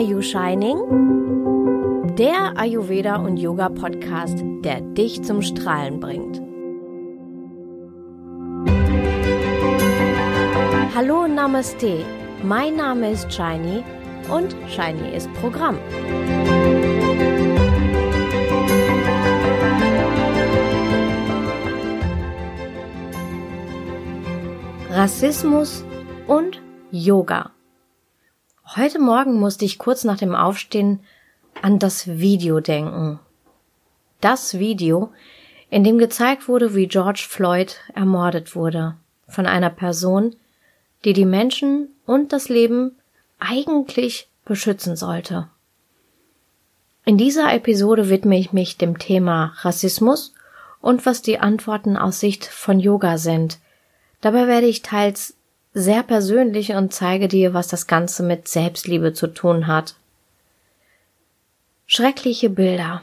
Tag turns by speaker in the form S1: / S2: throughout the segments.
S1: Are You Shining? Der Ayurveda und Yoga Podcast, der dich zum Strahlen bringt. Hallo Namaste, mein Name ist Shiny und Shiny ist Programm. Rassismus und Yoga. Heute Morgen musste ich kurz nach dem Aufstehen an das Video denken. Das Video, in dem gezeigt wurde, wie George Floyd ermordet wurde von einer Person, die die Menschen und das Leben eigentlich beschützen sollte. In dieser Episode widme ich mich dem Thema Rassismus und was die Antworten aus Sicht von Yoga sind – Dabei werde ich teils sehr persönlich und zeige dir, was das Ganze mit Selbstliebe zu tun hat. Schreckliche Bilder.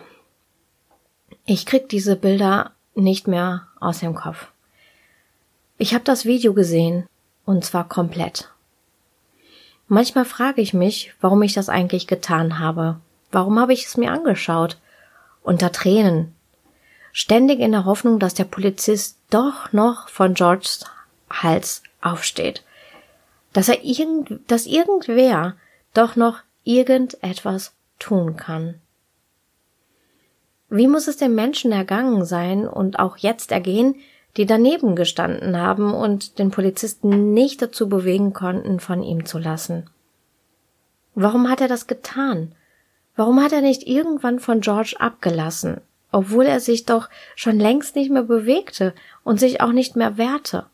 S1: Ich krieg diese Bilder nicht mehr aus dem Kopf. Ich habe das Video gesehen, und zwar komplett. Manchmal frage ich mich, warum ich das eigentlich getan habe. Warum habe ich es mir angeschaut? Unter Tränen. Ständig in der Hoffnung, dass der Polizist doch noch von Georges Hals aufsteht. Dass er irgend, dass irgendwer doch noch irgendetwas tun kann. Wie muss es den Menschen ergangen sein und auch jetzt ergehen, die daneben gestanden haben und den Polizisten nicht dazu bewegen konnten, von ihm zu lassen? Warum hat er das getan? Warum hat er nicht irgendwann von George abgelassen, obwohl er sich doch schon längst nicht mehr bewegte und sich auch nicht mehr wehrte?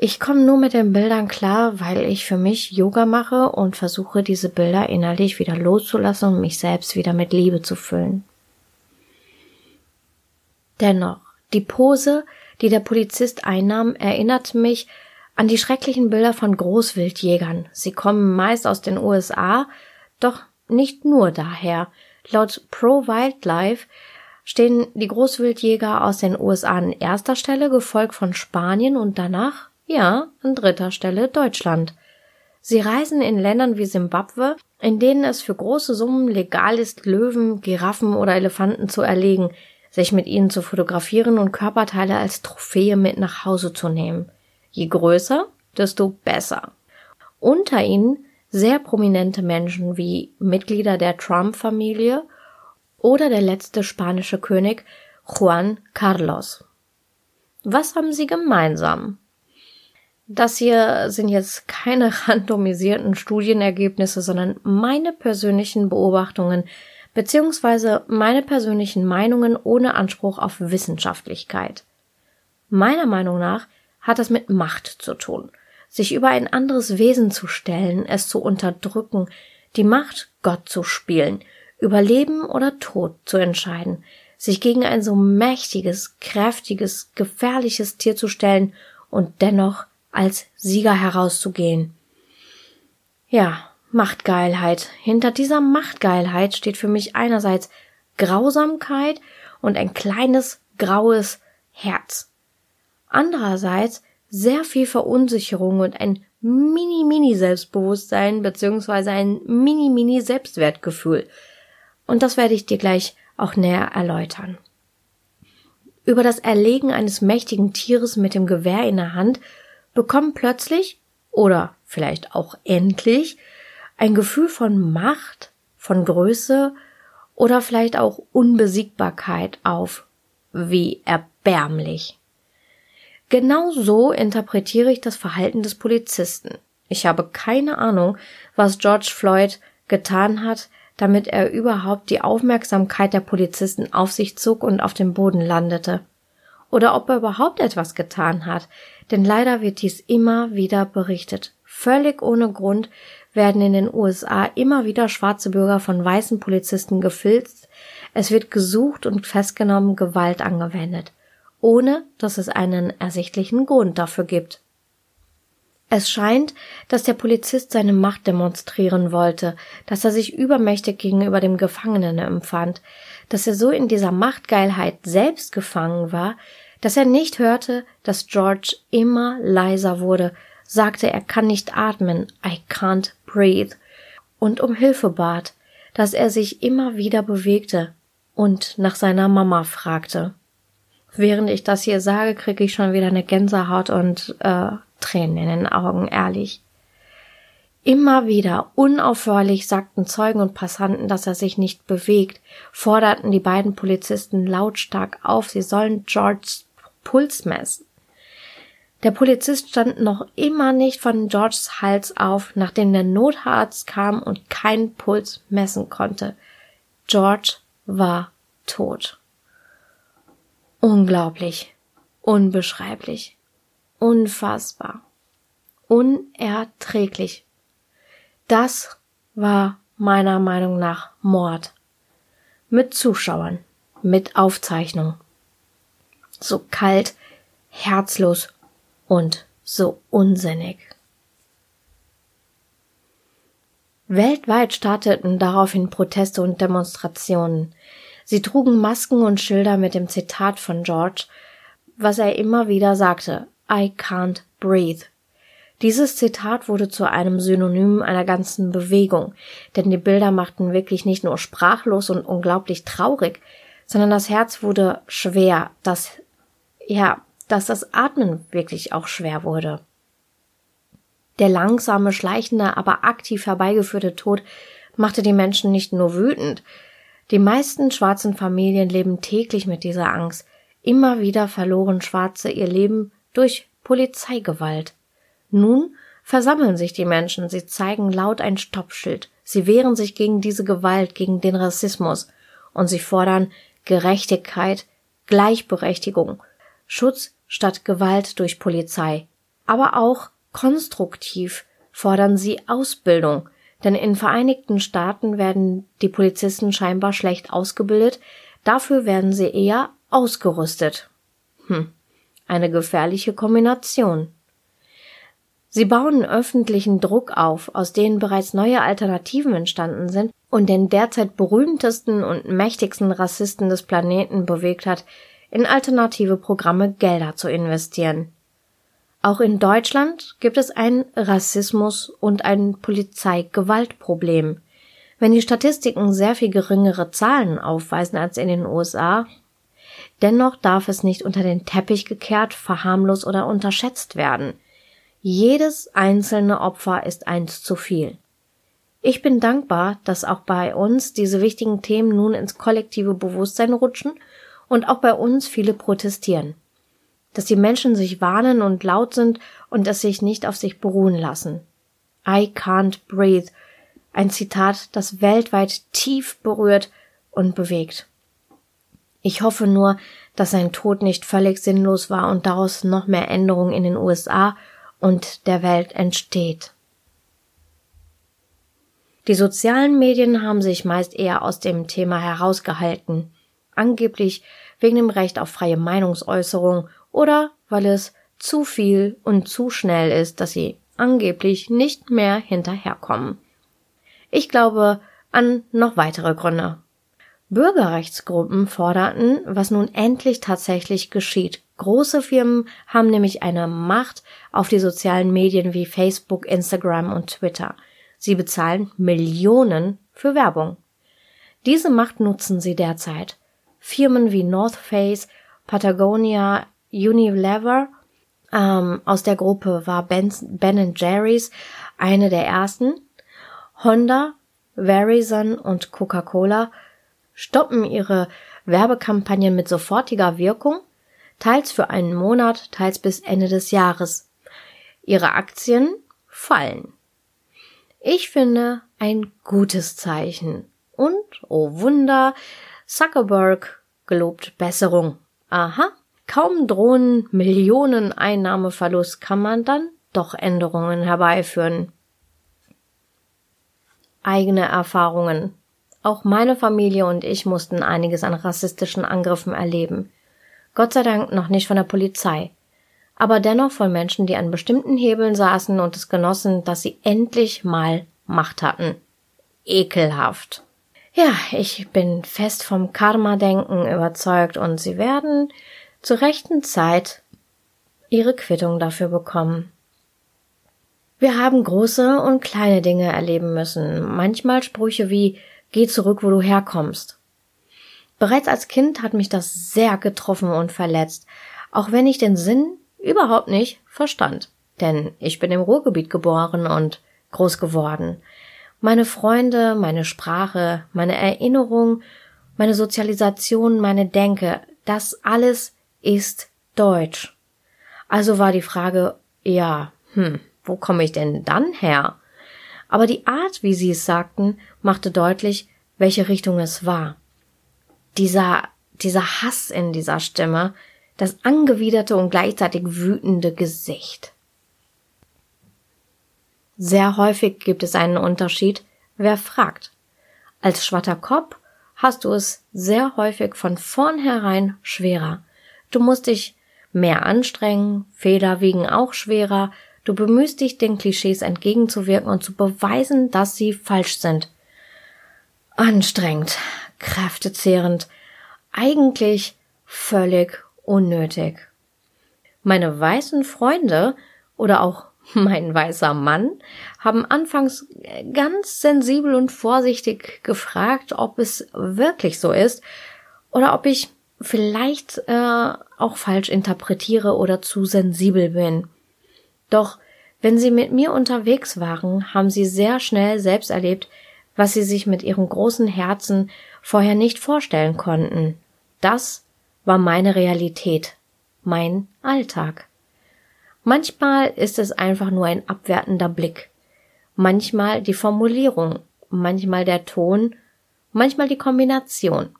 S1: Ich komme nur mit den Bildern klar, weil ich für mich Yoga mache und versuche, diese Bilder innerlich wieder loszulassen und mich selbst wieder mit Liebe zu füllen. Dennoch, die Pose, die der Polizist einnahm, erinnert mich an die schrecklichen Bilder von Großwildjägern. Sie kommen meist aus den USA, doch nicht nur daher. Laut Pro Wildlife stehen die Großwildjäger aus den USA an erster Stelle, gefolgt von Spanien und danach ja, an dritter Stelle Deutschland. Sie reisen in Ländern wie Simbabwe, in denen es für große Summen legal ist, Löwen, Giraffen oder Elefanten zu erlegen, sich mit ihnen zu fotografieren und Körperteile als Trophäe mit nach Hause zu nehmen. Je größer, desto besser. Unter ihnen sehr prominente Menschen wie Mitglieder der Trump-Familie oder der letzte spanische König Juan Carlos. Was haben sie gemeinsam? Das hier sind jetzt keine randomisierten Studienergebnisse, sondern meine persönlichen Beobachtungen beziehungsweise meine persönlichen Meinungen ohne Anspruch auf Wissenschaftlichkeit. Meiner Meinung nach hat es mit Macht zu tun, sich über ein anderes Wesen zu stellen, es zu unterdrücken, die Macht Gott zu spielen, über Leben oder Tod zu entscheiden, sich gegen ein so mächtiges, kräftiges, gefährliches Tier zu stellen und dennoch als Sieger herauszugehen. Ja, Machtgeilheit. Hinter dieser Machtgeilheit steht für mich einerseits Grausamkeit und ein kleines graues Herz. Andererseits sehr viel Verunsicherung und ein Mini-Mini-Selbstbewusstsein beziehungsweise ein Mini-Mini-Selbstwertgefühl. Und das werde ich dir gleich auch näher erläutern. Über das Erlegen eines mächtigen Tieres mit dem Gewehr in der Hand bekommen plötzlich oder vielleicht auch endlich ein Gefühl von Macht, von Größe oder vielleicht auch Unbesiegbarkeit auf. Wie erbärmlich. Genau so interpretiere ich das Verhalten des Polizisten. Ich habe keine Ahnung, was George Floyd getan hat, damit er überhaupt die Aufmerksamkeit der Polizisten auf sich zog und auf dem Boden landete oder ob er überhaupt etwas getan hat, denn leider wird dies immer wieder berichtet. Völlig ohne Grund werden in den USA immer wieder schwarze Bürger von weißen Polizisten gefilzt, es wird gesucht und festgenommen Gewalt angewendet, ohne dass es einen ersichtlichen Grund dafür gibt. Es scheint, dass der Polizist seine Macht demonstrieren wollte, dass er sich übermächtig gegenüber dem Gefangenen empfand, dass er so in dieser Machtgeilheit selbst gefangen war, dass er nicht hörte, dass George immer leiser wurde, sagte, er kann nicht atmen, I can't breathe. und um Hilfe bat, dass er sich immer wieder bewegte und nach seiner Mama fragte. Während ich das hier sage, kriege ich schon wieder eine Gänsehaut und äh, Tränen in den Augen, ehrlich. Immer wieder unaufhörlich sagten Zeugen und Passanten, dass er sich nicht bewegt, forderten die beiden Polizisten lautstark auf, sie sollen Georges Puls messen. Der Polizist stand noch immer nicht von Georges Hals auf, nachdem der Notarzt kam und keinen Puls messen konnte. George war tot. Unglaublich, unbeschreiblich, unfassbar, unerträglich. Das war meiner Meinung nach Mord. Mit Zuschauern, mit Aufzeichnung. So kalt, herzlos und so unsinnig. Weltweit starteten daraufhin Proteste und Demonstrationen. Sie trugen Masken und Schilder mit dem Zitat von George, was er immer wieder sagte, I can't breathe. Dieses Zitat wurde zu einem Synonym einer ganzen Bewegung, denn die Bilder machten wirklich nicht nur sprachlos und unglaublich traurig, sondern das Herz wurde schwer, das, ja, dass das Atmen wirklich auch schwer wurde. Der langsame, schleichende, aber aktiv herbeigeführte Tod machte die Menschen nicht nur wütend. Die meisten schwarzen Familien leben täglich mit dieser Angst. Immer wieder verloren Schwarze ihr Leben durch Polizeigewalt. Nun versammeln sich die Menschen, sie zeigen laut ein Stoppschild, sie wehren sich gegen diese Gewalt, gegen den Rassismus und sie fordern Gerechtigkeit, Gleichberechtigung, Schutz statt Gewalt durch Polizei. Aber auch konstruktiv fordern sie Ausbildung, denn in Vereinigten Staaten werden die Polizisten scheinbar schlecht ausgebildet, dafür werden sie eher ausgerüstet. Hm, eine gefährliche Kombination. Sie bauen öffentlichen Druck auf, aus denen bereits neue Alternativen entstanden sind und den derzeit berühmtesten und mächtigsten Rassisten des Planeten bewegt hat, in alternative Programme Gelder zu investieren. Auch in Deutschland gibt es ein Rassismus und ein Polizeigewaltproblem. Wenn die Statistiken sehr viel geringere Zahlen aufweisen als in den USA, dennoch darf es nicht unter den Teppich gekehrt, verharmlost oder unterschätzt werden. Jedes einzelne Opfer ist eins zu viel. Ich bin dankbar, dass auch bei uns diese wichtigen Themen nun ins kollektive Bewusstsein rutschen und auch bei uns viele protestieren. Dass die Menschen sich warnen und laut sind und es sich nicht auf sich beruhen lassen. I can't breathe. Ein Zitat, das weltweit tief berührt und bewegt. Ich hoffe nur, dass sein Tod nicht völlig sinnlos war und daraus noch mehr Änderungen in den USA und der Welt entsteht. Die sozialen Medien haben sich meist eher aus dem Thema herausgehalten angeblich wegen dem Recht auf freie Meinungsäußerung oder weil es zu viel und zu schnell ist, dass sie angeblich nicht mehr hinterherkommen. Ich glaube an noch weitere Gründe. Bürgerrechtsgruppen forderten, was nun endlich tatsächlich geschieht. Große Firmen haben nämlich eine Macht auf die sozialen Medien wie Facebook, Instagram und Twitter. Sie bezahlen Millionen für Werbung. Diese Macht nutzen sie derzeit. Firmen wie North Face, Patagonia, Unilever. Ähm, aus der Gruppe war Ben, ben Jerry's eine der ersten. Honda, Verizon und Coca-Cola stoppen ihre Werbekampagnen mit sofortiger Wirkung, teils für einen Monat, teils bis Ende des Jahres. Ihre Aktien fallen. Ich finde ein gutes Zeichen. Und, oh Wunder, Zuckerberg gelobt Besserung. Aha, kaum drohen Millionen Einnahmeverlust, kann man dann doch Änderungen herbeiführen. Eigene Erfahrungen. Auch meine Familie und ich mussten einiges an rassistischen Angriffen erleben. Gott sei Dank noch nicht von der Polizei, aber dennoch von Menschen, die an bestimmten Hebeln saßen und es genossen, dass sie endlich mal Macht hatten. Ekelhaft. Ja, ich bin fest vom Karma-Denken überzeugt und sie werden zur rechten Zeit ihre Quittung dafür bekommen. Wir haben große und kleine Dinge erleben müssen, manchmal Sprüche wie Geh zurück, wo du herkommst. Bereits als Kind hat mich das sehr getroffen und verletzt, auch wenn ich den Sinn überhaupt nicht verstand. Denn ich bin im Ruhrgebiet geboren und groß geworden. Meine Freunde, meine Sprache, meine Erinnerung, meine Sozialisation, meine Denke, das alles ist Deutsch. Also war die Frage, ja, hm, wo komme ich denn dann her? Aber die Art, wie sie es sagten, machte deutlich, welche Richtung es war. Dieser, dieser Hass in dieser Stimme, das angewiderte und gleichzeitig wütende Gesicht. Sehr häufig gibt es einen Unterschied, wer fragt. Als Schwatterkopf hast du es sehr häufig von vornherein schwerer. Du musst dich mehr anstrengen, Fehler wiegen auch schwerer, du bemühst dich, den Klischees entgegenzuwirken und zu beweisen, dass sie falsch sind. Anstrengend, kräftezehrend, eigentlich völlig unnötig. Meine weißen Freunde oder auch mein weißer Mann, haben anfangs ganz sensibel und vorsichtig gefragt, ob es wirklich so ist oder ob ich vielleicht äh, auch falsch interpretiere oder zu sensibel bin. Doch wenn sie mit mir unterwegs waren, haben sie sehr schnell selbst erlebt, was sie sich mit ihrem großen Herzen vorher nicht vorstellen konnten. Das war meine Realität, mein Alltag. Manchmal ist es einfach nur ein abwertender Blick, manchmal die Formulierung, manchmal der Ton, manchmal die Kombination.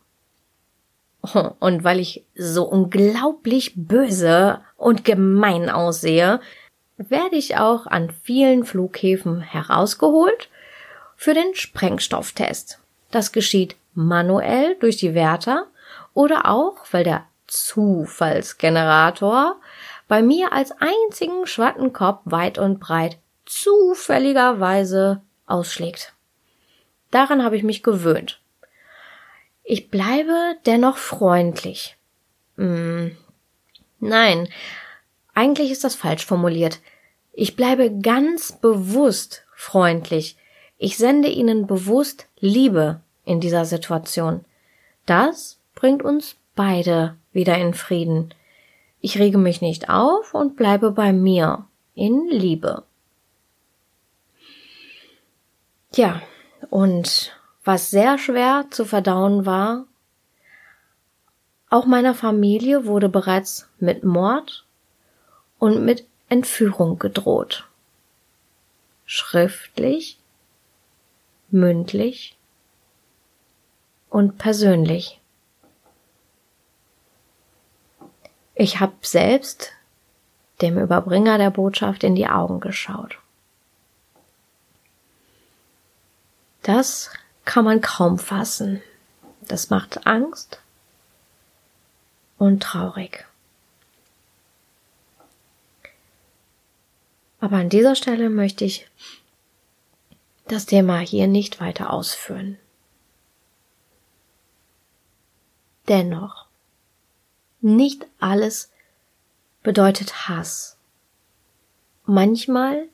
S1: Und weil ich so unglaublich böse und gemein aussehe, werde ich auch an vielen Flughäfen herausgeholt für den Sprengstofftest. Das geschieht manuell durch die Wärter oder auch, weil der Zufallsgenerator bei mir als einzigen Schwattenkopf weit und breit zufälligerweise ausschlägt. Daran habe ich mich gewöhnt. Ich bleibe dennoch freundlich. Hm, nein, eigentlich ist das falsch formuliert. Ich bleibe ganz bewusst freundlich. Ich sende ihnen bewusst Liebe in dieser Situation. Das bringt uns beide wieder in Frieden. Ich rege mich nicht auf und bleibe bei mir in Liebe. Ja, und was sehr schwer zu verdauen war, auch meiner Familie wurde bereits mit Mord und mit Entführung gedroht. Schriftlich, mündlich und persönlich. Ich habe selbst dem Überbringer der Botschaft in die Augen geschaut. Das kann man kaum fassen. Das macht Angst und traurig. Aber an dieser Stelle möchte ich das Thema hier nicht weiter ausführen. Dennoch nicht alles bedeutet Hass. Manchmal,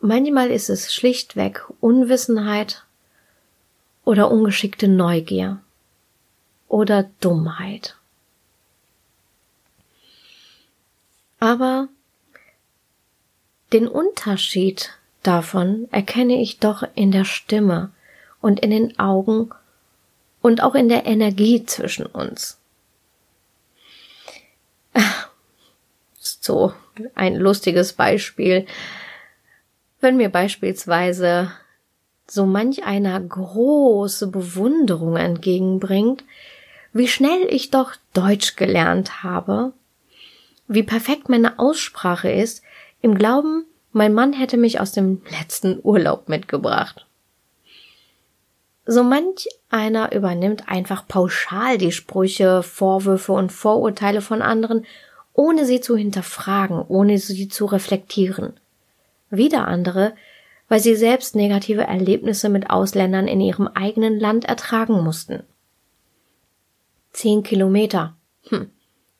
S1: manchmal ist es schlichtweg Unwissenheit oder ungeschickte Neugier oder Dummheit. Aber den Unterschied davon erkenne ich doch in der Stimme und in den Augen und auch in der Energie zwischen uns. So ein lustiges Beispiel. Wenn mir beispielsweise so manch einer große Bewunderung entgegenbringt, wie schnell ich doch Deutsch gelernt habe, wie perfekt meine Aussprache ist, im Glauben, mein Mann hätte mich aus dem letzten Urlaub mitgebracht. So manch einer übernimmt einfach pauschal die Sprüche, Vorwürfe und Vorurteile von anderen, ohne sie zu hinterfragen, ohne sie zu reflektieren. Wieder andere, weil sie selbst negative Erlebnisse mit Ausländern in ihrem eigenen Land ertragen mussten. Zehn Kilometer. Hm.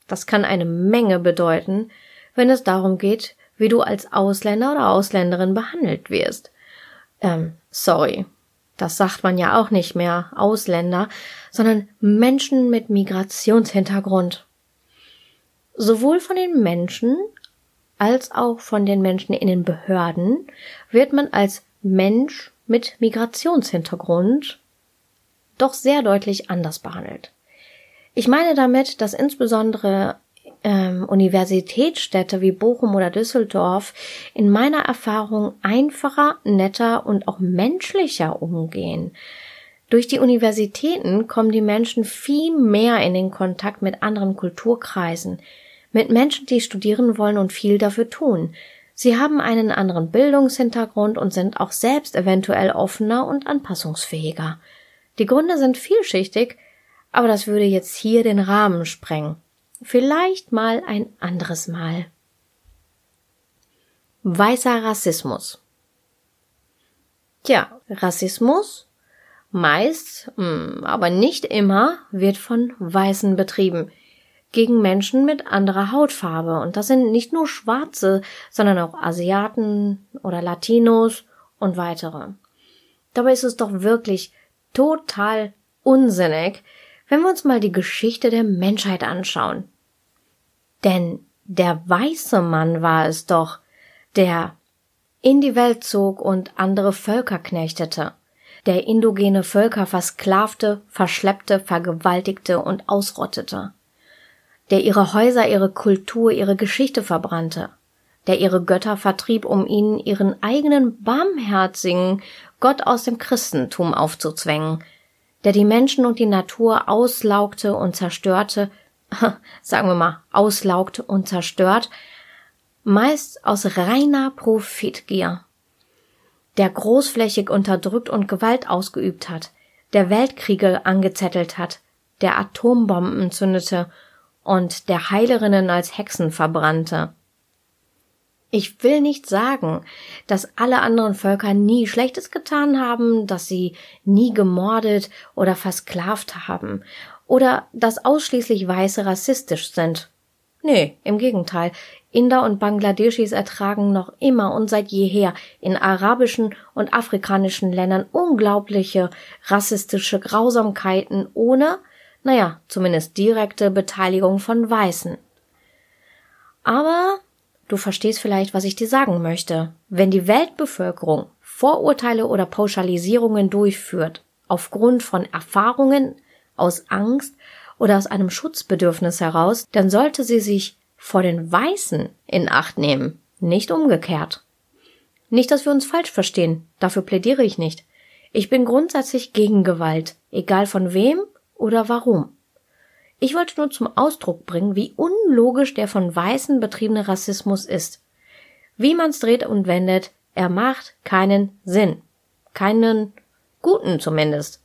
S1: Das kann eine Menge bedeuten, wenn es darum geht, wie du als Ausländer oder Ausländerin behandelt wirst. Ähm, sorry. Das sagt man ja auch nicht mehr Ausländer, sondern Menschen mit Migrationshintergrund. Sowohl von den Menschen als auch von den Menschen in den Behörden wird man als Mensch mit Migrationshintergrund doch sehr deutlich anders behandelt. Ich meine damit, dass insbesondere ähm, Universitätsstädte wie Bochum oder Düsseldorf in meiner Erfahrung einfacher, netter und auch menschlicher umgehen. Durch die Universitäten kommen die Menschen viel mehr in den Kontakt mit anderen Kulturkreisen, mit Menschen, die studieren wollen und viel dafür tun. Sie haben einen anderen Bildungshintergrund und sind auch selbst eventuell offener und anpassungsfähiger. Die Gründe sind vielschichtig, aber das würde jetzt hier den Rahmen sprengen. Vielleicht mal ein anderes Mal. Weißer Rassismus. Tja, Rassismus meist, hm, aber nicht immer, wird von Weißen betrieben gegen Menschen mit anderer Hautfarbe. Und das sind nicht nur Schwarze, sondern auch Asiaten oder Latinos und weitere. Dabei ist es doch wirklich total unsinnig, wenn wir uns mal die Geschichte der Menschheit anschauen. Denn der weiße Mann war es doch, der in die Welt zog und andere Völker knechtete, der indogene Völker versklavte, verschleppte, vergewaltigte und ausrottete, der ihre Häuser, ihre Kultur, ihre Geschichte verbrannte, der ihre Götter vertrieb, um ihnen ihren eigenen barmherzigen Gott aus dem Christentum aufzuzwängen, der die Menschen und die Natur auslaugte und zerstörte, sagen wir mal, auslaugt und zerstört, meist aus reiner Profitgier, der großflächig unterdrückt und Gewalt ausgeübt hat, der Weltkriege angezettelt hat, der Atombomben zündete und der Heilerinnen als Hexen verbrannte. Ich will nicht sagen, dass alle anderen Völker nie Schlechtes getan haben, dass sie nie gemordet oder versklavt haben oder dass ausschließlich Weiße rassistisch sind. Nee, im Gegenteil. Inder und Bangladeschis ertragen noch immer und seit jeher in arabischen und afrikanischen Ländern unglaubliche rassistische Grausamkeiten ohne, naja, zumindest direkte Beteiligung von Weißen. Aber du verstehst vielleicht, was ich dir sagen möchte. Wenn die Weltbevölkerung Vorurteile oder Pauschalisierungen durchführt, aufgrund von Erfahrungen aus Angst oder aus einem Schutzbedürfnis heraus, dann sollte sie sich vor den Weißen in Acht nehmen, nicht umgekehrt. Nicht, dass wir uns falsch verstehen, dafür plädiere ich nicht. Ich bin grundsätzlich gegen Gewalt, egal von wem oder warum. Ich wollte nur zum Ausdruck bringen, wie unlogisch der von Weißen betriebene Rassismus ist. Wie man's dreht und wendet, er macht keinen Sinn. Keinen guten zumindest.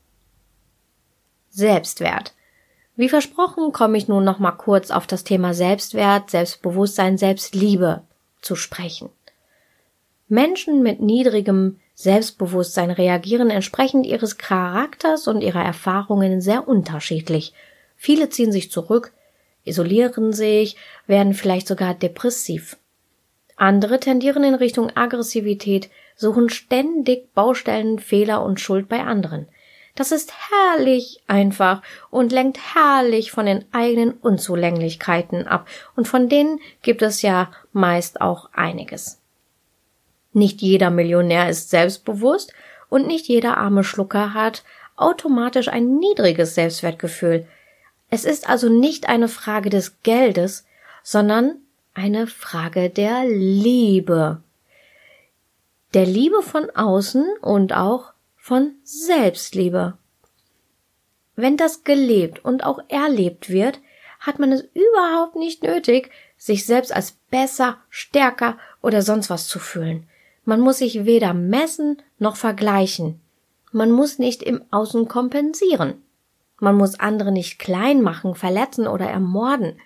S1: Selbstwert. Wie versprochen komme ich nun noch mal kurz auf das Thema Selbstwert, Selbstbewusstsein, Selbstliebe zu sprechen. Menschen mit niedrigem Selbstbewusstsein reagieren entsprechend ihres Charakters und ihrer Erfahrungen sehr unterschiedlich. Viele ziehen sich zurück, isolieren sich, werden vielleicht sogar depressiv. Andere tendieren in Richtung Aggressivität, suchen ständig Baustellen, Fehler und Schuld bei anderen. Das ist herrlich einfach und lenkt herrlich von den eigenen Unzulänglichkeiten ab, und von denen gibt es ja meist auch einiges. Nicht jeder Millionär ist selbstbewusst und nicht jeder arme Schlucker hat automatisch ein niedriges Selbstwertgefühl. Es ist also nicht eine Frage des Geldes, sondern eine Frage der Liebe. Der Liebe von außen und auch von Selbstliebe. Wenn das gelebt und auch erlebt wird, hat man es überhaupt nicht nötig, sich selbst als besser, stärker oder sonst was zu fühlen. Man muss sich weder messen noch vergleichen. Man muss nicht im Außen kompensieren. Man muss andere nicht klein machen, verletzen oder ermorden,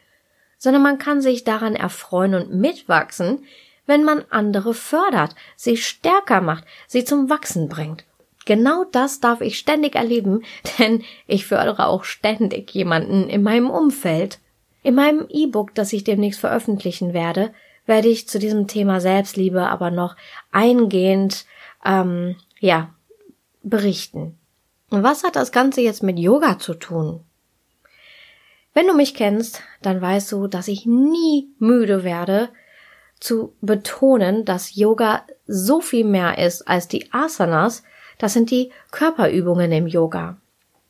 S1: sondern man kann sich daran erfreuen und mitwachsen, wenn man andere fördert, sie stärker macht, sie zum Wachsen bringt Genau das darf ich ständig erleben, denn ich fördere auch ständig jemanden in meinem Umfeld. In meinem E-Book, das ich demnächst veröffentlichen werde, werde ich zu diesem Thema Selbstliebe aber noch eingehend, ähm, ja, berichten. Und was hat das Ganze jetzt mit Yoga zu tun? Wenn du mich kennst, dann weißt du, dass ich nie müde werde, zu betonen, dass Yoga so viel mehr ist als die Asanas, das sind die Körperübungen im Yoga.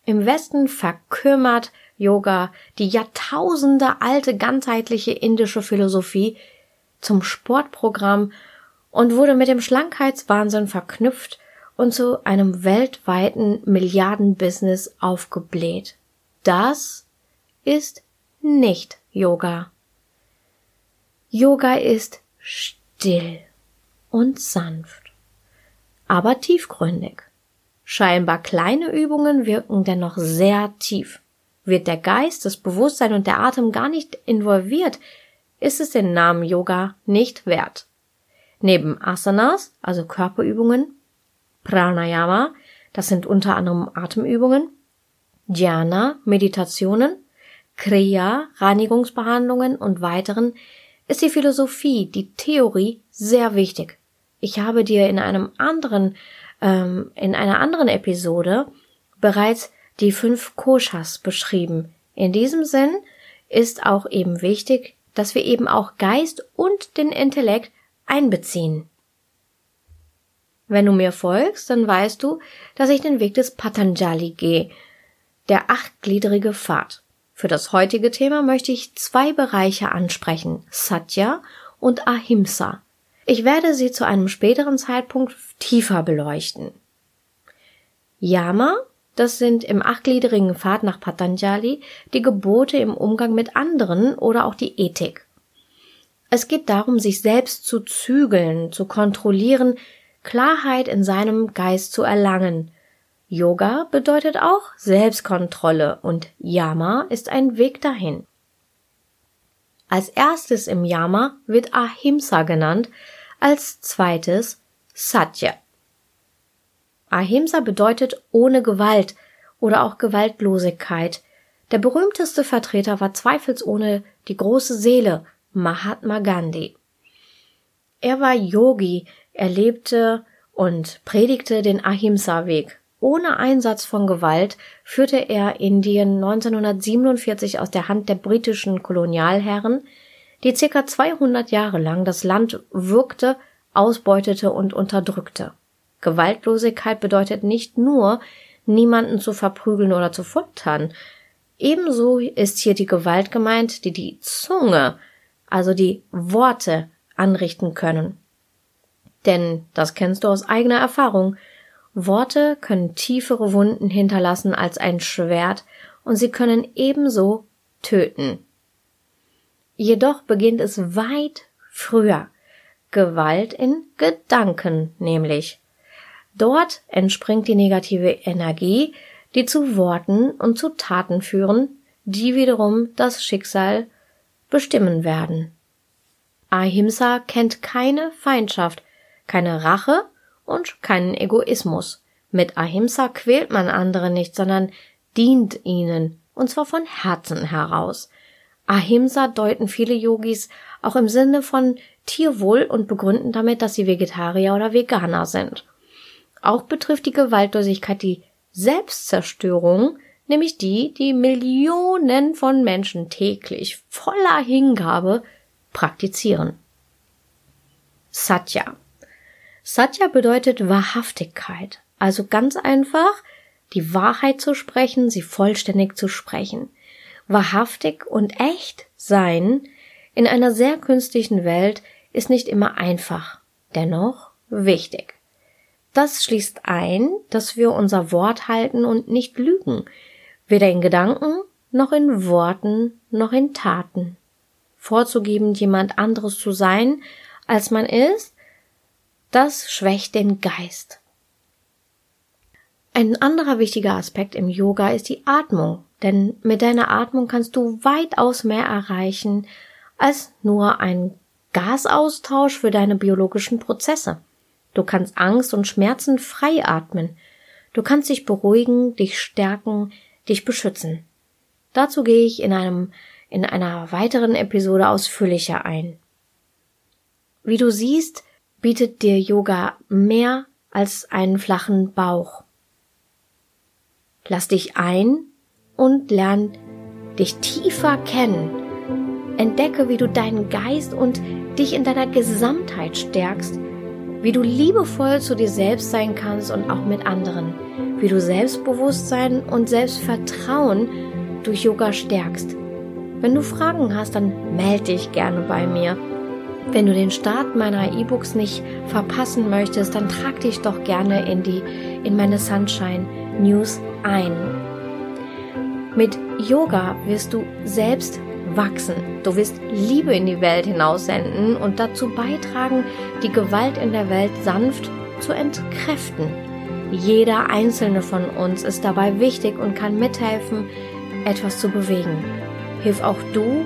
S1: Im Westen verkümmert Yoga die Jahrtausende alte ganzheitliche indische Philosophie zum Sportprogramm und wurde mit dem Schlankheitswahnsinn verknüpft und zu einem weltweiten Milliardenbusiness aufgebläht. Das ist nicht Yoga. Yoga ist still und sanft, aber tiefgründig. Scheinbar kleine Übungen wirken dennoch sehr tief. Wird der Geist, das Bewusstsein und der Atem gar nicht involviert, ist es den Namen Yoga nicht wert. Neben Asanas, also Körperübungen, Pranayama, das sind unter anderem Atemübungen, Dhyana, Meditationen, Kriya, Reinigungsbehandlungen und weiteren, ist die Philosophie, die Theorie sehr wichtig. Ich habe dir in einem anderen, ähm, in einer anderen Episode bereits die fünf Koshas beschrieben. In diesem Sinn ist auch eben wichtig, dass wir eben auch Geist und den Intellekt einbeziehen. Wenn du mir folgst, dann weißt du, dass ich den Weg des Patanjali gehe, der achtgliedrige Pfad. Für das heutige Thema möchte ich zwei Bereiche ansprechen, Satya und Ahimsa. Ich werde sie zu einem späteren Zeitpunkt tiefer beleuchten. Yama, das sind im achtgliedrigen Pfad nach Patanjali die Gebote im Umgang mit anderen oder auch die Ethik. Es geht darum, sich selbst zu zügeln, zu kontrollieren, Klarheit in seinem Geist zu erlangen. Yoga bedeutet auch Selbstkontrolle und Yama ist ein Weg dahin. Als erstes im Yama wird Ahimsa genannt, als zweites Satya. Ahimsa bedeutet ohne Gewalt oder auch Gewaltlosigkeit. Der berühmteste Vertreter war zweifelsohne die große Seele Mahatma Gandhi. Er war Yogi, er lebte und predigte den Ahimsa-Weg. Ohne Einsatz von Gewalt führte er Indien 1947 aus der Hand der britischen Kolonialherren, die circa 200 Jahre lang das Land wirkte, ausbeutete und unterdrückte. Gewaltlosigkeit bedeutet nicht nur, niemanden zu verprügeln oder zu futtern. Ebenso ist hier die Gewalt gemeint, die die Zunge, also die Worte, anrichten können. Denn, das kennst du aus eigener Erfahrung, Worte können tiefere Wunden hinterlassen als ein Schwert und sie können ebenso töten. Jedoch beginnt es weit früher. Gewalt in Gedanken nämlich. Dort entspringt die negative Energie, die zu Worten und zu Taten führen, die wiederum das Schicksal bestimmen werden. Ahimsa kennt keine Feindschaft, keine Rache und keinen Egoismus. Mit Ahimsa quält man andere nicht, sondern dient ihnen, und zwar von Herzen heraus. Ahimsa deuten viele Yogis auch im Sinne von Tierwohl und begründen damit, dass sie Vegetarier oder Veganer sind. Auch betrifft die Gewaltlosigkeit die Selbstzerstörung, nämlich die, die Millionen von Menschen täglich voller Hingabe praktizieren. Satya Satya bedeutet Wahrhaftigkeit, also ganz einfach, die Wahrheit zu sprechen, sie vollständig zu sprechen. Wahrhaftig und echt sein in einer sehr künstlichen Welt ist nicht immer einfach, dennoch wichtig. Das schließt ein, dass wir unser Wort halten und nicht lügen, weder in Gedanken noch in Worten noch in Taten. Vorzugeben, jemand anderes zu sein, als man ist, das schwächt den Geist. Ein anderer wichtiger Aspekt im Yoga ist die Atmung, denn mit deiner Atmung kannst du weitaus mehr erreichen als nur ein Gasaustausch für deine biologischen Prozesse. Du kannst Angst und Schmerzen frei atmen. Du kannst dich beruhigen, dich stärken, dich beschützen. Dazu gehe ich in einem, in einer weiteren Episode ausführlicher ein. Wie du siehst, bietet dir Yoga mehr als einen flachen Bauch. Lass dich ein und lern dich tiefer kennen. Entdecke, wie du deinen Geist und dich in deiner Gesamtheit stärkst, wie du liebevoll zu dir selbst sein kannst und auch mit anderen, wie du Selbstbewusstsein und Selbstvertrauen durch Yoga stärkst. Wenn du Fragen hast, dann melde dich gerne bei mir. Wenn du den Start meiner E-Books nicht verpassen möchtest, dann trag dich doch gerne in die in meine Sunshine News ein. Mit Yoga wirst du selbst wachsen. Du wirst Liebe in die Welt hinaussenden und dazu beitragen, die Gewalt in der Welt sanft zu entkräften. Jeder einzelne von uns ist dabei wichtig und kann mithelfen, etwas zu bewegen. Hilf auch du,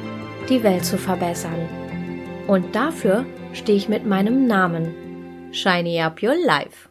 S1: die Welt zu verbessern. Und dafür stehe ich mit meinem Namen. Shiny Up Your Life.